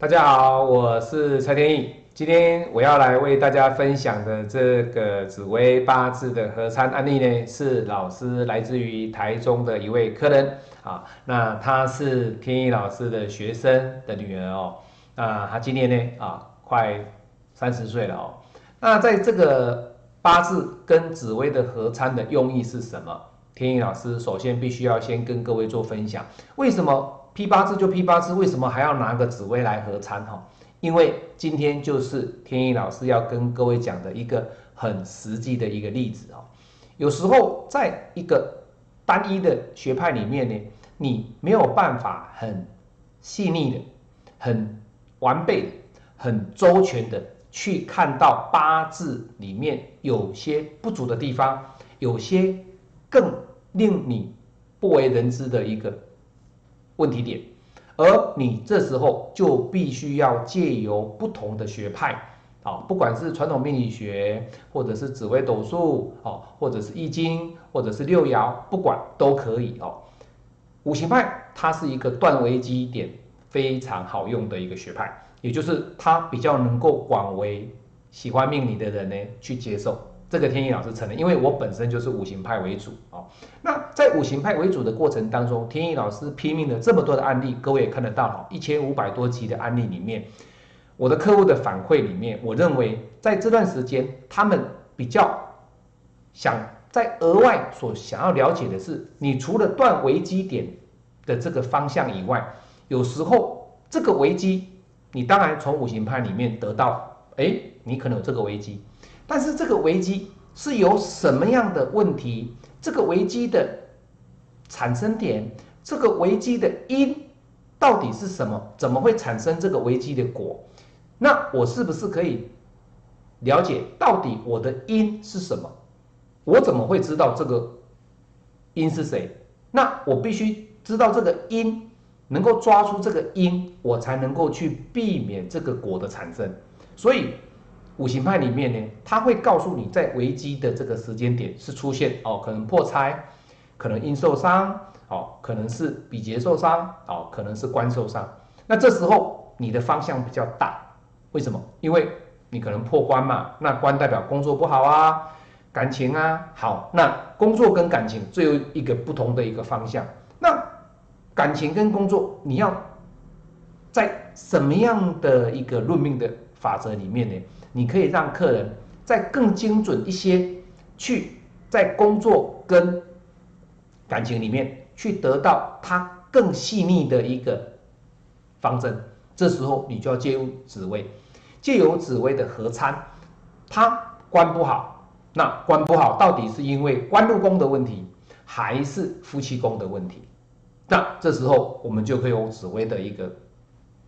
大家好，我是蔡天意。今天我要来为大家分享的这个紫微八字的合参案例呢，是老师来自于台中的一位客人啊。那他是天意老师的学生的女儿哦。那他今年呢啊，快三十岁了哦。那在这个八字跟紫微的合参的用意是什么？天意老师首先必须要先跟各位做分享，为什么批八字就批八字？为什么还要拿个紫微来合参？哈，因为今天就是天意老师要跟各位讲的一个很实际的一个例子哦。有时候在一个单一的学派里面呢，你没有办法很细腻的、很完备的、很周全的去看到八字里面有些不足的地方，有些更。令你不为人知的一个问题点，而你这时候就必须要借由不同的学派，啊，不管是传统命理学，或者是紫微斗数，哦，或者是易经，或者是六爻，不管都可以哦。五行派它是一个断危机点非常好用的一个学派，也就是它比较能够广为喜欢命理的人呢去接受。这个天意老师承认，因为我本身就是五行派为主哦。那在五行派为主的过程当中，天意老师拼命的这么多的案例，各位也看得到哈，一千五百多集的案例里面，我的客户的反馈里面，我认为在这段时间，他们比较想在额外所想要了解的是，你除了断危机点的这个方向以外，有时候这个危机，你当然从五行派里面得到，哎，你可能有这个危机。但是这个危机是由什么样的问题？这个危机的产生点，这个危机的因到底是什么？怎么会产生这个危机的果？那我是不是可以了解到底我的因是什么？我怎么会知道这个因是谁？那我必须知道这个因，能够抓出这个因，我才能够去避免这个果的产生。所以。五行派里面呢，他会告诉你，在危机的这个时间点是出现哦，可能破财，可能因受伤，哦，可能是比劫受伤，哦，可能是官受伤。那这时候你的方向比较大，为什么？因为你可能破官嘛，那官代表工作不好啊，感情啊好，那工作跟感情最后一个不同的一个方向。那感情跟工作，你要在什么样的一个论命的法则里面呢？你可以让客人再更精准一些，去在工作跟感情里面去得到他更细腻的一个方针。这时候你就要借用紫薇，借由紫薇的合参，他关不好，那关不好到底是因为官禄宫的问题，还是夫妻宫的问题？那这时候我们就可以用紫薇的一个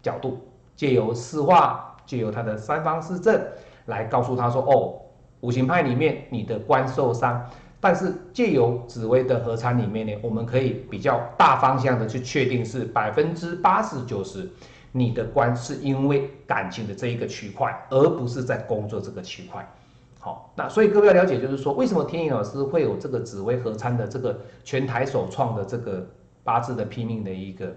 角度，借由四化。借由他的三方四正来告诉他说：“哦，五行派里面你的官受伤，但是借由紫薇的合参里面呢，我们可以比较大方向的去确定是百分之八十九十，你的官是因为感情的这一个区块，而不是在工作这个区块。好，那所以各位要了解，就是说为什么天意老师会有这个紫薇合参的这个全台首创的这个八字的拼命的一个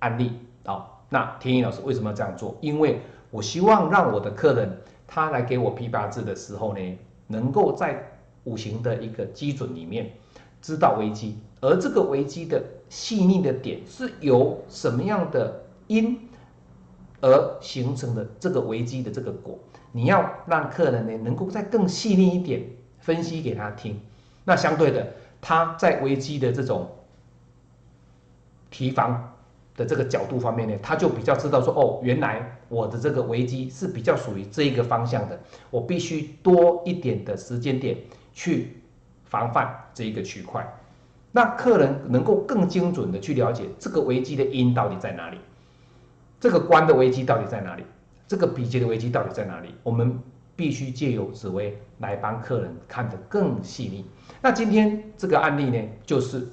案例啊。”那天意老师为什么要这样做？因为我希望让我的客人他来给我批八字的时候呢，能够在五行的一个基准里面知道危机，而这个危机的细腻的点是由什么样的因而形成的这个危机的这个果，你要让客人呢能够再更细腻一点分析给他听。那相对的，他在危机的这种提防。的这个角度方面呢，他就比较知道说，哦，原来我的这个危机是比较属于这一个方向的，我必须多一点的时间点去防范这一个区块，那客人能够更精准的去了解这个危机的因到底在哪里，这个关的危机到底在哪里，这个比劫的危机到底在哪里，我们必须借由紫薇来帮客人看得更细腻。那今天这个案例呢，就是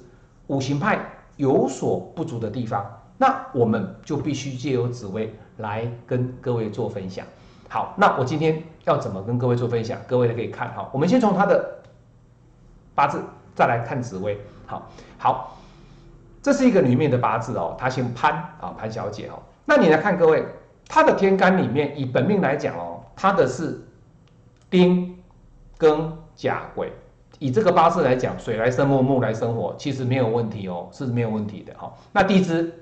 五行派有所不足的地方。那我们就必须借由紫薇来跟各位做分享。好，那我今天要怎么跟各位做分享？各位可以看哈，我们先从他的八字再来看紫薇。好，好，这是一个女命的八字哦，她姓潘啊，潘小姐哦。那你来看各位，他的天干里面以本命来讲哦，他的是丁庚甲癸。以这个八字来讲，水来生木，木来生火，其实没有问题哦，是没有问题的哈。那地支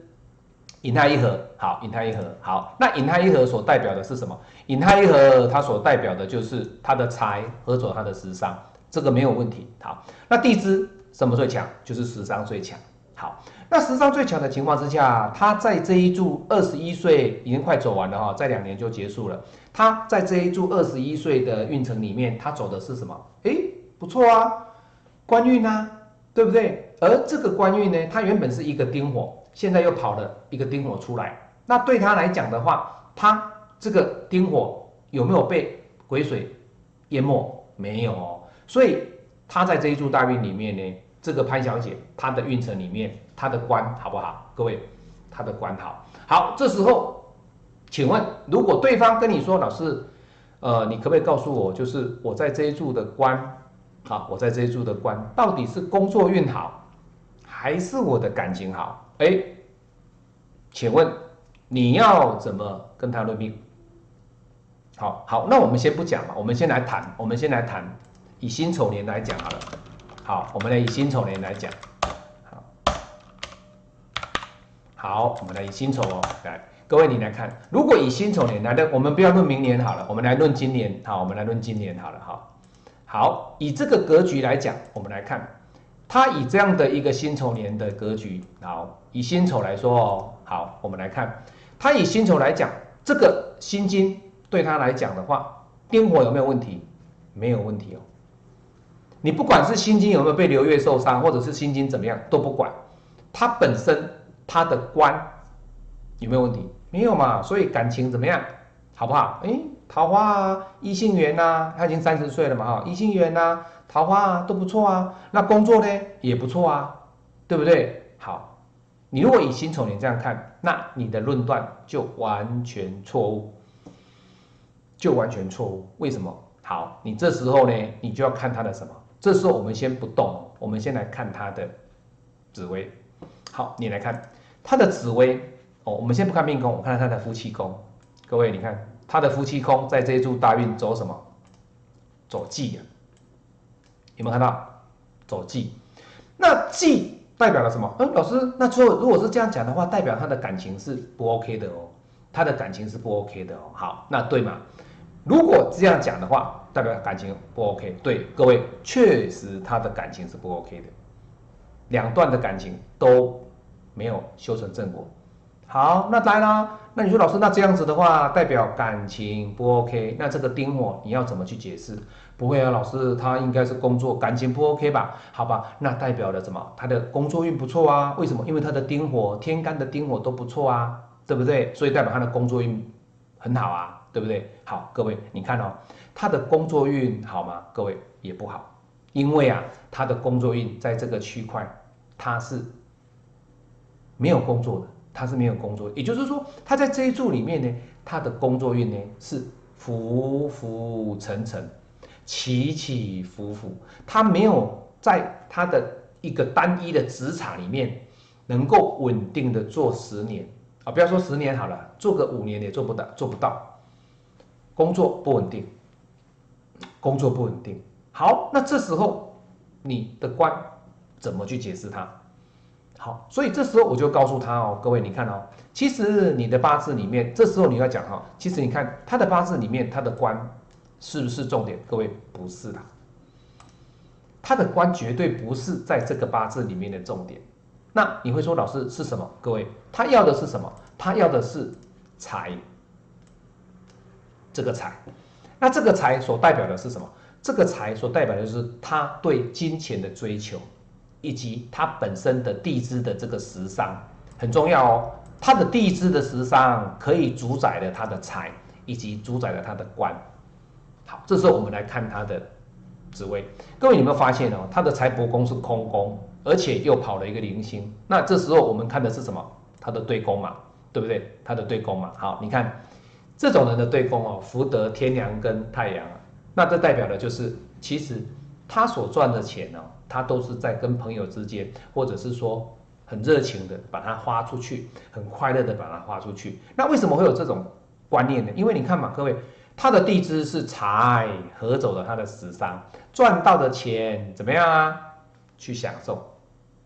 引亥一合，好，引亥一合，好。那引亥一合所代表的是什么？引亥一合它所代表的就是它的财合走它的食伤，这个没有问题。好，那地支什么最强？就是食伤最强。好，那食伤最强的情况之下，他在这一柱二十一岁已经快走完了哈，在两年就结束了。他在这一柱二十一岁的运程里面，他走的是什么？诶。不错啊，官运啊，对不对？而这个官运呢，它原本是一个丁火，现在又跑了一个丁火出来。那对他来讲的话，他这个丁火有没有被癸水淹没？没有哦。所以他在这一柱大运里面呢，这个潘小姐她的运程里面，她的官好不好？各位，她的官好。好，这时候，请问，如果对方跟你说，老师，呃，你可不可以告诉我，就是我在这一柱的官？好，我在这一柱的官到底是工作运好，还是我的感情好？哎，请问你要怎么跟他论命？好好，那我们先不讲嘛，我们先来谈，我们先来谈以辛丑年来讲好了。好，我们来以辛丑年来讲。好，好，我们来以辛丑哦，来，各位你来看，如果以辛丑年来的，我们不要论明年好了，我们来论今年。好，我们来论今年好了，哈。好，以这个格局来讲，我们来看，他以这样的一个辛丑年的格局，好，以辛丑来说哦，好，我们来看，他以辛丑来讲，这个辛金对他来讲的话，丁火有没有问题？没有问题哦。你不管是辛金有没有被流月受伤，或者是辛金怎么样都不管，他本身他的官有没有问题？没有嘛，所以感情怎么样？好不好？哎。桃花啊，异性缘呐，他已经三十岁了嘛，哈，异性缘呐，桃花啊都不错啊。那工作呢也不错啊，对不对？好，你如果以辛丑年这样看，那你的论断就完全错误，就完全错误。为什么？好，你这时候呢，你就要看他的什么？这时候我们先不动，我们先来看他的紫薇。好，你来看他的紫薇哦。我们先不看命宫，我看看他的夫妻宫。各位，你看。他的夫妻宫在这一柱大运走什么？走忌呀，有没有看到？走忌，那忌代表了什么？嗯，老师，那最后如果是这样讲的话，代表他的感情是不 OK 的哦，他的感情是不 OK 的哦。好，那对吗？如果这样讲的话，代表感情不 OK。对，各位，确实他的感情是不 OK 的，两段的感情都没有修成正果。好，那来啦。那你说老师，那这样子的话，代表感情不 OK？那这个丁火你要怎么去解释？不会啊，老师，他应该是工作感情不 OK 吧？好吧，那代表了什么？他的工作运不错啊？为什么？因为他的丁火、天干的丁火都不错啊，对不对？所以代表他的工作运很好啊，对不对？好，各位，你看哦，他的工作运好吗？各位也不好，因为啊，他的工作运在这个区块，他是没有工作的。他是没有工作，也就是说，他在这一柱里面呢，他的工作运呢是浮浮沉沉、起起伏伏，他没有在他的一个单一的职场里面能够稳定的做十年啊，不要说十年好了，做个五年也做不到，做不到，工作不稳定，工作不稳定。好，那这时候你的官怎么去解释它？好，所以这时候我就告诉他哦，各位你看哦，其实你的八字里面，这时候你要讲哈，其实你看他的八字里面，他的官是不是重点？各位不是的，他的官绝对不是在这个八字里面的重点。那你会说老师是什么？各位他要的是什么？他要的是财，这个财，那这个财所代表的是什么？这个财所代表的是他对金钱的追求。以及它本身的地支的这个食伤很重要哦，它的地支的食伤可以主宰了它的财，以及主宰了它的官。好，这时候我们来看它的职位。各位有没有发现哦，它的财帛宫是空宫，而且又跑了一个零星。那这时候我们看的是什么？它的对宫嘛，对不对？它的对宫嘛。好，你看这种人的对宫哦，福德天梁跟太阳，那这代表的就是其实他所赚的钱呢。他都是在跟朋友之间，或者是说很热情的把它花出去，很快乐的把它花出去。那为什么会有这种观念呢？因为你看嘛，各位，他的地支是财合走了他的食伤，赚到的钱怎么样啊？去享受，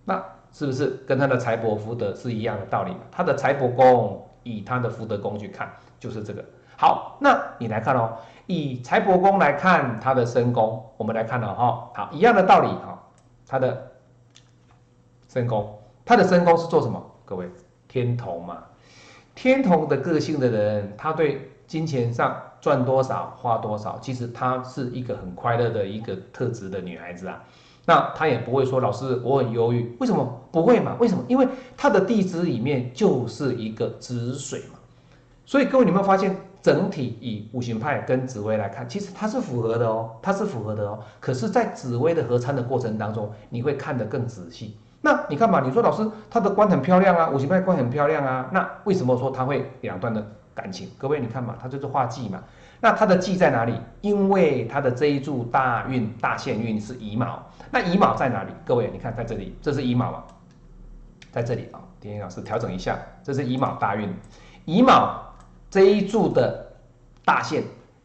那是不是跟他的财帛福德是一样的道理？他的财帛宫以他的福德宫去看，就是这个。好，那你来看哦，以财帛宫来看他的身宫，我们来看了哈，好，一样的道理哈，他的身宫。他的身宫是做什么？各位，天同嘛，天同的个性的人，他对金钱上赚多少花多少，其实他是一个很快乐的一个特质的女孩子啊。那他也不会说老师我很忧郁，为什么不会嘛？为什么？因为他的地支里面就是一个子水嘛。所以各位，你有没有发现，整体以五行派跟紫薇来看，其实它是符合的哦，它是符合的哦。可是，在紫薇的合参的过程当中，你会看得更仔细。那你看嘛，你说老师他的官很漂亮啊，五行派官很漂亮啊，那为什么说他会两段的感情？各位你看嘛，他就是画忌嘛，那他的忌在哪里？因为他的这一柱大运大限运是乙卯，那乙卯在哪里？各位你看在这里，这是乙卯嘛，在这里啊，丁丁老师调整一下，这是乙卯大运，乙卯这一柱的大限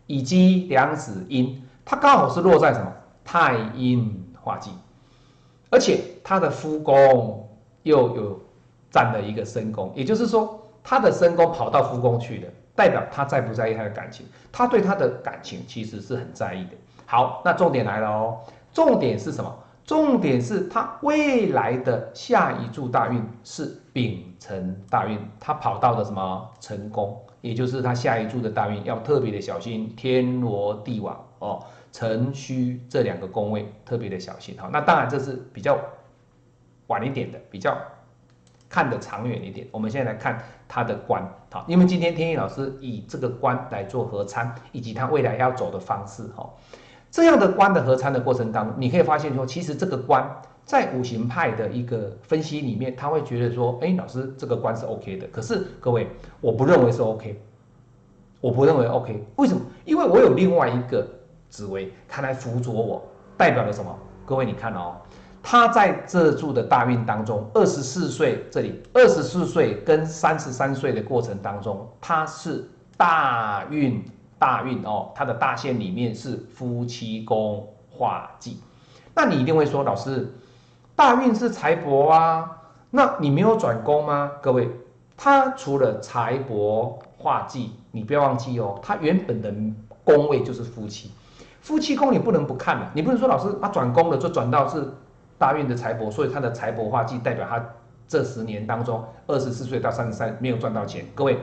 以及两子阴，它刚好是落在什么太阴化忌。而且他的夫宫又有占了一个身宫，也就是说，他的身宫跑到夫宫去了，代表他在不在意他的感情？他对他的感情其实是很在意的。好，那重点来了哦，重点是什么？重点是他未来的下一柱大运是丙辰大运，他跑到了什么成功？也就是他下一柱的大运要特别的小心天罗地网哦。辰戌这两个宫位特别的小心哈，那当然这是比较晚一点的，比较看得长远一点。我们现在来看他的官，好，因为今天天意老师以这个官来做合参，以及他未来要走的方式哈，这样的官的合参的过程当中，你可以发现说，其实这个官在五行派的一个分析里面，他会觉得说，哎，老师这个官是 OK 的，可是各位，我不认为是 OK，我不认为 OK，为什么？因为我有另外一个。紫薇，他来辅佐我，代表了什么？各位，你看哦，他在这柱的大运当中，二十四岁这里，二十四岁跟三十三岁的过程当中，他是大运大运哦，他的大限里面是夫妻宫化忌。那你一定会说，老师，大运是财帛啊，那你没有转工吗？各位，他除了财帛化忌，你不要忘记哦，他原本的宫位就是夫妻。夫妻宫你不能不看的，你不能说老师他转工了就转到是大运的财帛，所以他的财帛化忌代表他这十年当中二十四岁到三十三没有赚到钱。各位，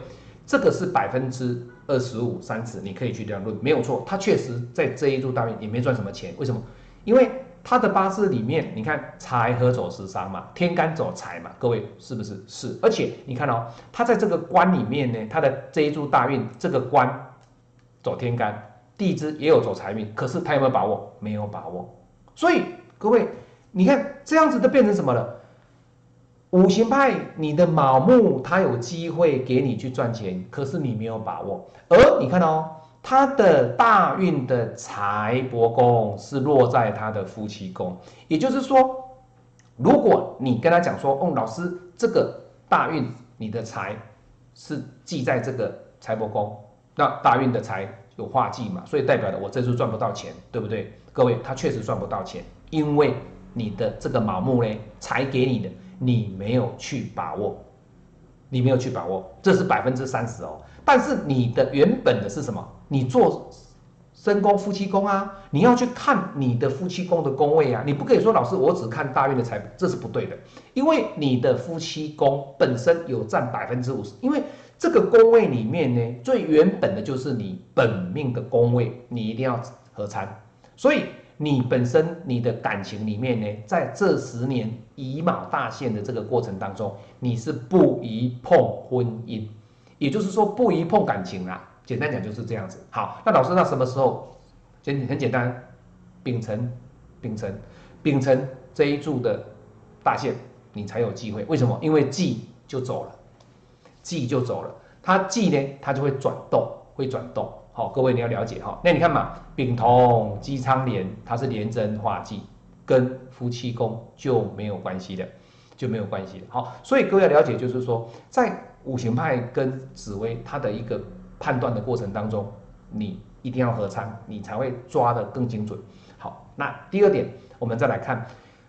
这个是百分之二十五三十，你可以去这样论，没有错，他确实在这一柱大运也没赚什么钱。为什么？因为他的八字里面，你看财和走食伤嘛，天干走财嘛，各位是不是？是，而且你看哦，他在这个官里面呢，他的这一柱大运这个官走天干。地支也有走财运，可是他有没有把握？没有把握。所以各位，你看这样子都变成什么了？五行派，你的卯木他有机会给你去赚钱，可是你没有把握。而你看哦，他的大运的财帛宫是落在他的夫妻宫，也就是说，如果你跟他讲说，哦，老师，这个大运你的财是记在这个财帛宫，那大运的财。有化忌嘛，所以代表的我这次赚不到钱，对不对？各位，他确实赚不到钱，因为你的这个卯木呢，才给你的，你没有去把握，你没有去把握，这是百分之三十哦。但是你的原本的是什么？你做身宫夫妻宫啊，你要去看你的夫妻宫的宫位啊，你不可以说老师我只看大运的财，这是不对的，因为你的夫妻宫本身有占百分之五十，因为。这个宫位里面呢，最原本的就是你本命的宫位，你一定要合参。所以你本身你的感情里面呢，在这十年乙卯大限的这个过程当中，你是不宜碰婚姻，也就是说不宜碰感情啦。简单讲就是这样子。好，那老师，那什么时候？简很简单，丙辰，丙辰，丙辰这一柱的大限，你才有机会。为什么？因为忌就走了。忌就走了，它忌呢，它就会转动，会转动。好，各位你要了解哈。那你看嘛，丙同姬昌连，它是连贞化忌，跟夫妻宫就没有关系的。就没有关系了。好，所以各位要了解，就是说在五行派跟紫薇它的一个判断的过程当中，你一定要合仓，你才会抓得更精准。好，那第二点，我们再来看，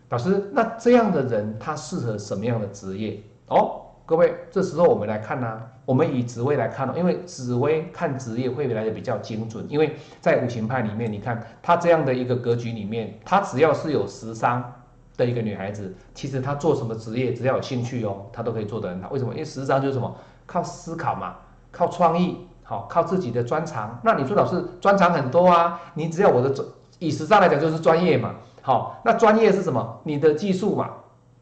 老师，那这样的人他适合什么样的职业？哦，各位，这时候我们来看呢，我们以紫薇来看哦，因为紫薇看职业会来的比较精准，因为在五行派里面，你看他这样的一个格局里面，他只要是有食伤的一个女孩子，其实她做什么职业，只要有兴趣哦，她都可以做得很好。为什么？因为食伤就是什么，靠思考嘛，靠创意，好，靠自己的专长。那你说老师专长很多啊，你只要我的专，以时尚来讲就是专业嘛，好，那专业是什么？你的技术嘛。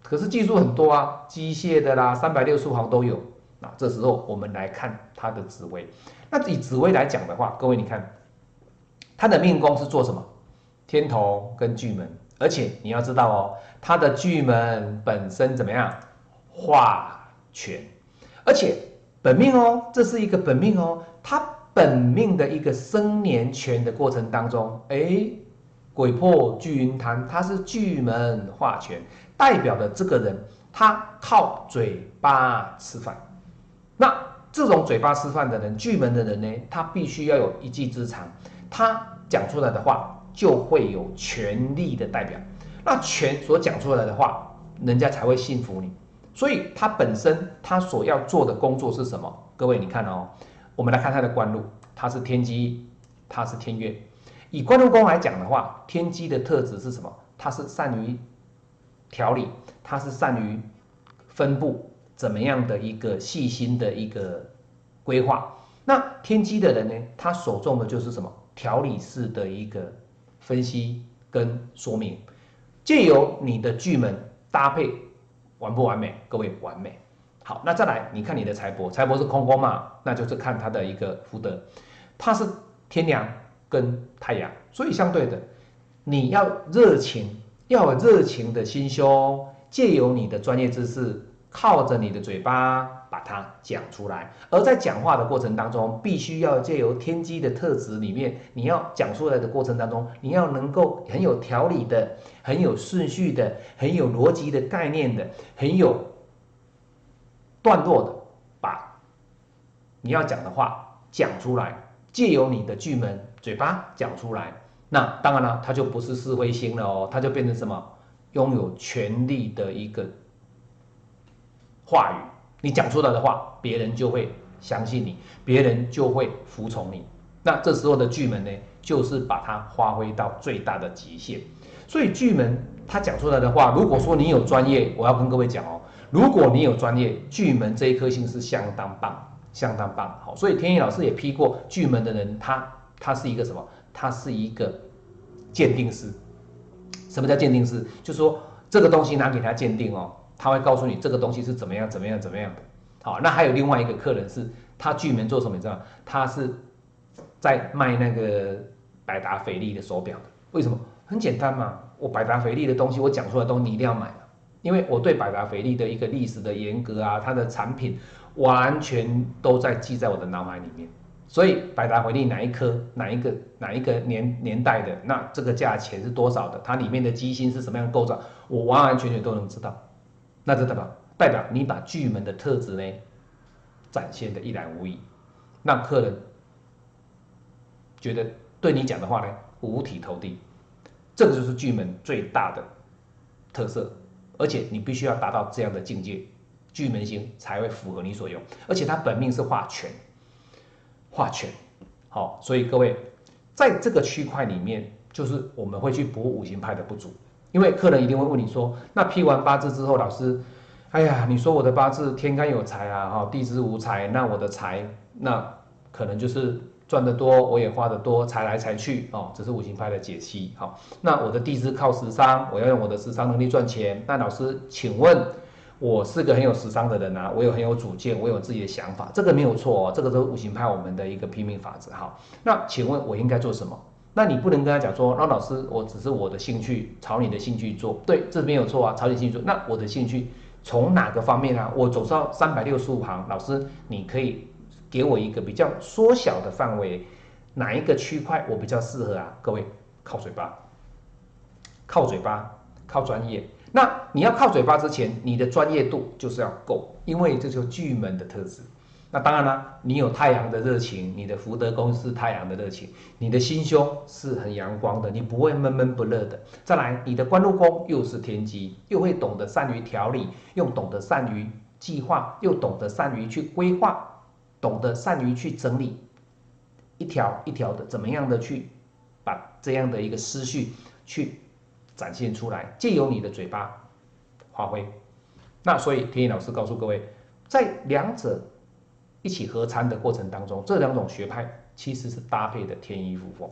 可是技术很多啊，机械的啦，三百六十行都有。那这时候我们来看他的紫薇。那以紫薇来讲的话，各位你看，他的命宫是做什么？天同跟巨门，而且你要知道哦，他的巨门本身怎么样？化权，而且本命哦，这是一个本命哦，他本命的一个生年权的过程当中，哎。鬼破巨云坛，他是巨门化权，代表的这个人，他靠嘴巴吃饭。那这种嘴巴吃饭的人，巨门的人呢，他必须要有一技之长，他讲出来的话就会有权力的代表。那权所讲出来的话，人家才会信服你。所以他本身他所要做的工作是什么？各位你看哦，我们来看他的官禄，他是天机，他是天月。以官禄宫来讲的话，天机的特质是什么？他是善于调理，他是善于分布，怎么样的一个细心的一个规划？那天机的人呢？他所重的就是什么？调理式的一个分析跟说明，借由你的巨门搭配完不完美？各位完美。好，那再来，你看你的财帛，财帛是空空嘛？那就是看它的一个福德，它是天梁。跟太阳，所以相对的，你要热情，要有热情的心胸，借由你的专业知识，靠着你的嘴巴把它讲出来。而在讲话的过程当中，必须要借由天机的特质里面，你要讲出来的过程当中，你要能够很有条理的，很有顺序的，很有逻辑的概念的，很有段落的，把你要讲的话讲出来，借由你的巨门。嘴巴讲出来，那当然了，它就不是是灰星了哦，它就变成什么？拥有权力的一个话语，你讲出来的话，别人就会相信你，别人就会服从你。那这时候的巨门呢，就是把它发挥到最大的极限。所以巨门他讲出来的话，如果说你有专业，我要跟各位讲哦，如果你有专业，巨门这一颗星是相当棒，相当棒。好，所以天意老师也批过巨门的人，他。他是一个什么？他是一个鉴定师。什么叫鉴定师？就是说这个东西拿给他鉴定哦，他会告诉你这个东西是怎么样、怎么样、怎么样的。好，那还有另外一个客人是，他巨门做什么？你知道？他是在卖那个百达翡丽的手表的。为什么？很简单嘛，我百达翡丽的东西，我讲出来东西你一定要买因为我对百达翡丽的一个历史的严格啊，它的产品完全都在记在我的脑海里面。所以百达翡丽哪一颗哪一个哪一个年年代的，那这个价钱是多少的？它里面的机芯是什么样构造？我完完全全都能知道。那这代表代表你把巨门的特质呢展现的一览无遗，让客人觉得对你讲的话呢五体投地。这个就是巨门最大的特色，而且你必须要达到这样的境界，巨门星才会符合你所用。而且它本命是化权。化权，好，所以各位在这个区块里面，就是我们会去补五行派的不足，因为客人一定会问你说，那批完八字之后，老师，哎呀，你说我的八字天干有财啊，哈，地支无财，那我的财，那可能就是赚得多，我也花得多，财来财去，哦，这是五行派的解析，好，那我的地支靠食伤，我要用我的食伤能力赚钱，那老师，请问？我是个很有时尚的人啊，我有很有主见，我有自己的想法，这个没有错哦，这个是五行派我们的一个拼命法则哈。那请问我应该做什么？那你不能跟他讲说，那老师，我只是我的兴趣，朝你的兴趣做，对，这没有错啊，朝你兴趣做。那我的兴趣从哪个方面啊？我走到三百六十五行，老师，你可以给我一个比较缩小的范围，哪一个区块我比较适合啊？各位，靠嘴巴，靠嘴巴，靠专业。那你要靠嘴巴之前，你的专业度就是要够，因为这就巨门的特质。那当然啦，你有太阳的热情，你的福德宫是太阳的热情，你的心胸是很阳光的，你不会闷闷不乐的。再来，你的官禄宫又是天机，又会懂得善于调理，又懂得善于计划，又懂得善于去规划，懂得善于去整理，一条一条的怎么样的去把这样的一个思绪去展现出来，借由你的嘴巴发挥。那所以天意老师告诉各位，在两者。一起合参的过程当中，这两种学派其实是搭配的天衣无缝，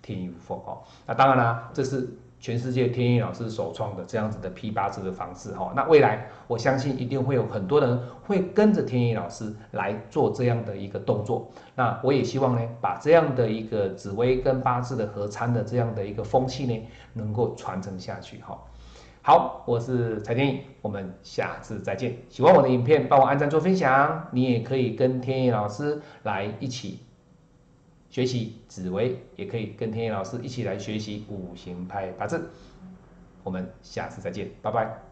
天衣无缝哦。那当然啦，这是全世界天意老师首创的这样子的批八字的方式哈。那未来我相信一定会有很多人会跟着天意老师来做这样的一个动作。那我也希望呢，把这样的一个紫薇跟八字的合参的这样的一个风气呢，能够传承下去哈。好，我是蔡天意，我们下次再见。喜欢我的影片，帮我按赞做分享。你也可以跟天意老师来一起学习紫薇，也可以跟天意老师一起来学习五行派八字。我们下次再见，拜拜。